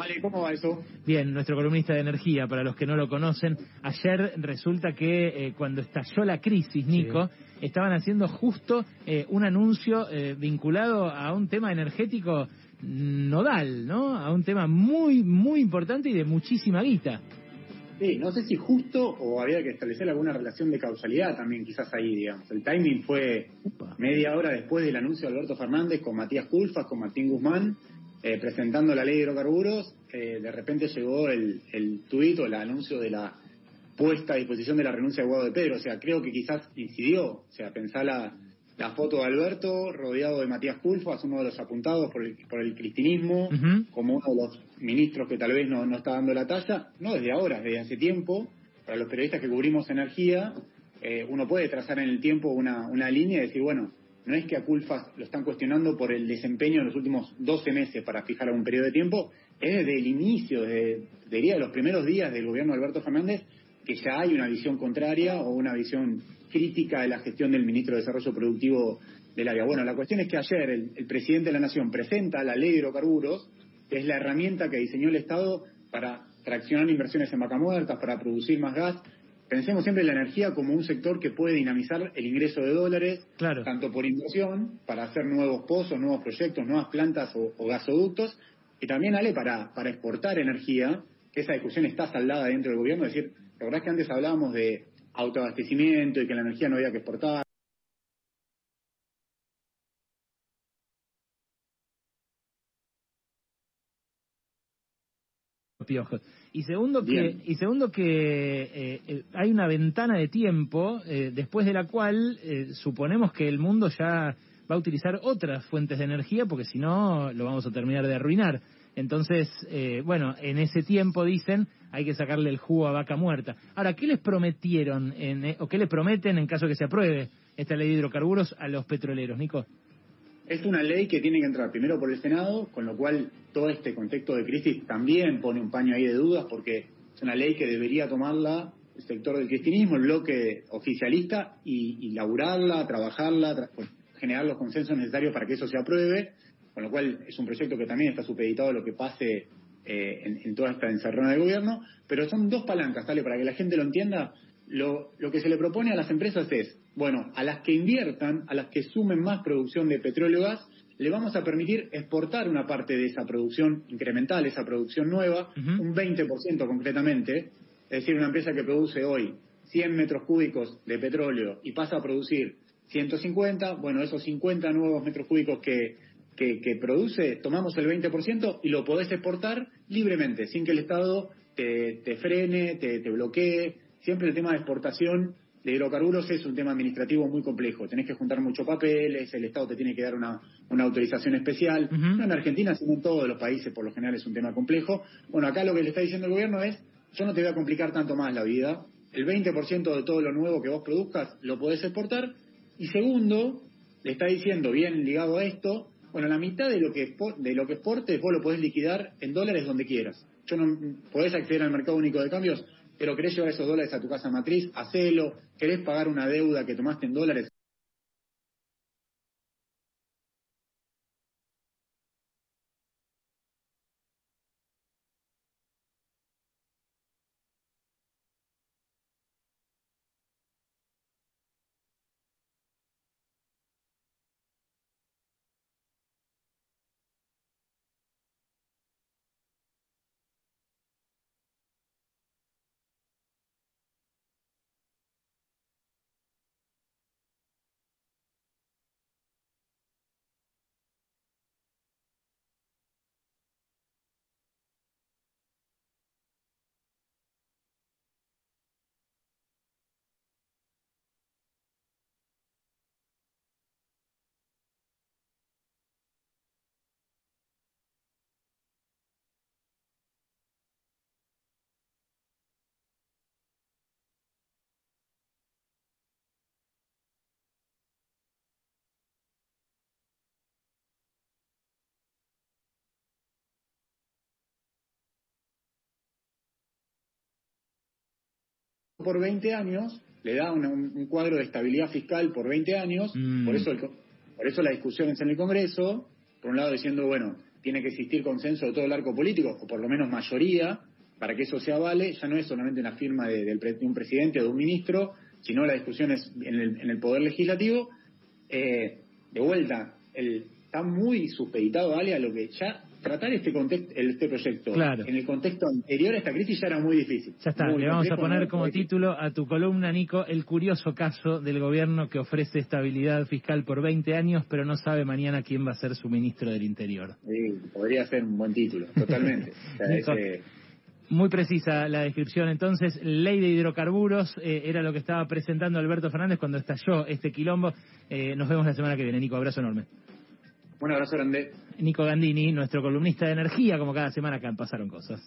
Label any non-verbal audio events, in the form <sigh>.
Vale, ¿cómo va eso? Bien, nuestro columnista de energía, para los que no lo conocen, ayer resulta que eh, cuando estalló la crisis, Nico, estaban haciendo justo eh, un anuncio eh, vinculado a un tema energético nodal, ¿no? A un tema muy, muy importante y de muchísima guita. Sí, no sé si justo o había que establecer alguna relación de causalidad también, quizás ahí, digamos. El timing fue media hora después del anuncio de Alberto Fernández con Matías Culfas, con Martín Guzmán, eh, presentando la ley de hidrocarburos. Eh, de repente llegó el, el tuit o el anuncio de la puesta a disposición de la renuncia de Guado de Pedro. O sea, creo que quizás incidió. O sea, pensá la, la foto de Alberto rodeado de Matías Culfas, uno de los apuntados por el, por el cristinismo, como uno de los ministros que tal vez no, no está dando la talla, no desde ahora, desde hace tiempo. Para los periodistas que cubrimos energía, eh, uno puede trazar en el tiempo una, una línea y decir, bueno, no es que a Culfas lo están cuestionando por el desempeño en los últimos 12 meses para fijar un periodo de tiempo, es desde el inicio, desde, diría, los primeros días del gobierno de Alberto Fernández, que ya hay una visión contraria o una visión crítica de la gestión del ministro de Desarrollo Productivo del área. Bueno, la cuestión es que ayer el, presidente de la Nación presenta la ley de hidrocarburos, que es la herramienta que diseñó el Estado para traccionar inversiones en vaca muertas, para producir más gas. Pensemos siempre en la energía como un sector que puede dinamizar el ingreso de dólares, tanto por inversión, para hacer nuevos pozos, nuevos proyectos, nuevas plantas o, gasoductos, y también, Ale, para, para exportar energía, que esa discusión está saldada dentro del gobierno, es decir, la verdad es que antes hablábamos de autoabastecimiento y que la energía no había que exportar. Y segundo que, y segundo que eh, eh, hay una ventana de tiempo eh, después de la cual suponemos que el mundo ya va a utilizar otras fuentes de energía porque si no lo vamos a terminar de arruinar. Entonces, eh, bueno, en ese tiempo dicen hay que sacarle el jugo a vaca muerta. Ahora, ¿qué les prometieron en, eh, o qué les prometen en caso que se apruebe esta ley de hidrocarburos a los petroleros, Nico? Es una ley que tiene que entrar primero por el Senado, con lo cual todo este contexto de crisis también pone un paño ahí de dudas, porque es una ley que debería tomarla el sector del cristianismo, el bloque oficialista, y, y laburarla, trabajarla, generar los consensos necesarios para que eso se apruebe con lo cual es un proyecto que también está supeditado a lo que pase eh, en, toda esta encerrona de gobierno, pero son dos palancas, ¿sale? Para que la gente lo entienda, lo, lo que se le propone a las empresas es, bueno, a las que inviertan, a las que sumen más producción de petróleo y gas, le vamos a permitir exportar una parte de esa producción incremental, esa producción nueva, un 20% concretamente, es decir, una empresa que produce hoy 100 metros cúbicos de petróleo y pasa a producir 150, bueno, esos 50 nuevos metros cúbicos que que, produce, tomamos el 20% y lo podés exportar libremente, sin que el Estado te, frene, te, bloquee. Siempre el tema de exportación de hidrocarburos es un tema administrativo muy complejo. Tenés que juntar muchos papeles, el Estado te tiene que dar una, autorización especial. No en Argentina, sino en todos los países, por lo general es un tema complejo. Bueno, acá lo que le está diciendo el gobierno es, yo no te voy a complicar tanto más la vida. El 20% de todo lo nuevo que vos produzcas lo podés exportar. Y segundo, le está diciendo, bien ligado a esto, bueno, la mitad de lo que de lo que exportes vos lo podés liquidar en dólares donde quieras. Yo no podés acceder al mercado único de cambios, pero querés llevar esos dólares a tu casa matriz, hacelo, querés pagar una deuda que tomaste en dólares, por 20 años, le da un, cuadro de estabilidad fiscal por 20 años, mm. por, eso por eso la discusión es en el Congreso, por un lado diciendo, bueno, tiene que existir consenso de todo el arco político, o por lo menos mayoría, para que eso se avale, ya no es solamente una firma de, un presidente o de un ministro, sino la discusión es en el, Poder Legislativo. Eh, de vuelta, el, está muy supeditado, Ale, a lo que ya tratar este contexto, este proyecto en el contexto anterior a esta crisis ya era muy difícil. Ya está, le vamos a poner como título a tu columna, Nico, el curioso caso del gobierno que ofrece estabilidad fiscal por 20 años, pero no sabe mañana quién va a ser su ministro del Interior. Sí, podría ser un buen título, totalmente. <laughs> Muy precisa la descripción. Entonces, ley de hidrocarburos eh, era lo que estaba presentando Alberto Fernández cuando estalló este quilombo. Eh, nos vemos la semana que viene. Nico, abrazo enorme. Un abrazo grande. Nico Gandini, nuestro columnista de energía, como cada semana acá Pasaron Cosas.